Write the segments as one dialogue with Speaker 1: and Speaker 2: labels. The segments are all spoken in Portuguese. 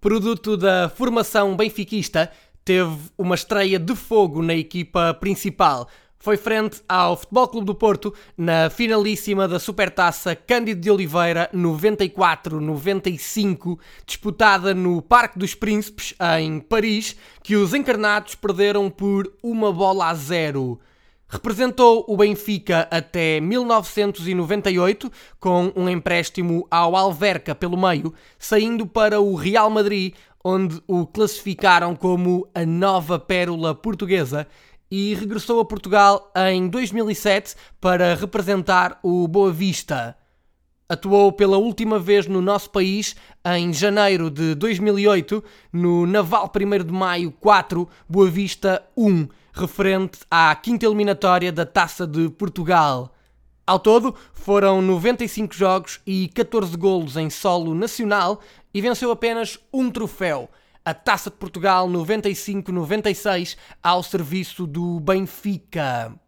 Speaker 1: produto da formação benfiquista, teve uma estreia de fogo na equipa principal. Foi frente ao Futebol Clube do Porto na finalíssima da Supertaça Cândido de Oliveira 94-95, disputada no Parque dos Príncipes, em Paris, que os encarnados perderam por uma bola a zero. Representou o Benfica até 1998, com um empréstimo ao Alverca pelo meio, saindo para o Real Madrid, onde o classificaram como a nova pérola portuguesa, e regressou a Portugal em 2007 para representar o Boa Vista. Atuou pela última vez no nosso país em janeiro de 2008, no Naval 1 de Maio 4, Boa Vista 1 referente à quinta eliminatória da Taça de Portugal. Ao todo, foram 95 jogos e 14 golos em solo nacional e venceu apenas um troféu, a Taça de Portugal 95-96, ao serviço do Benfica.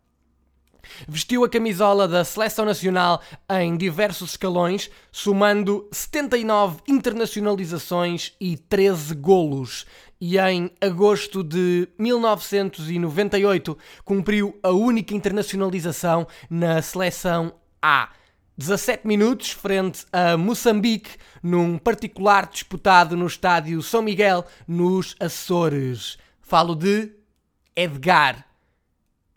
Speaker 1: Vestiu a camisola da Seleção Nacional em diversos escalões, somando 79 internacionalizações e 13 golos. E em agosto de 1998 cumpriu a única internacionalização na Seleção A. 17 minutos frente a Moçambique, num particular disputado no estádio São Miguel, nos Açores. Falo de Edgar.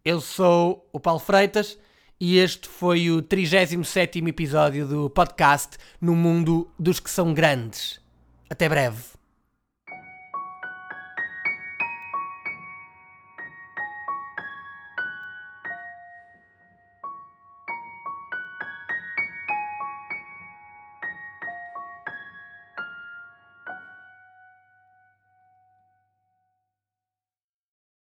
Speaker 1: Eu sou o Paulo Freitas e este foi o 37 episódio do podcast No Mundo dos que São Grandes. Até breve.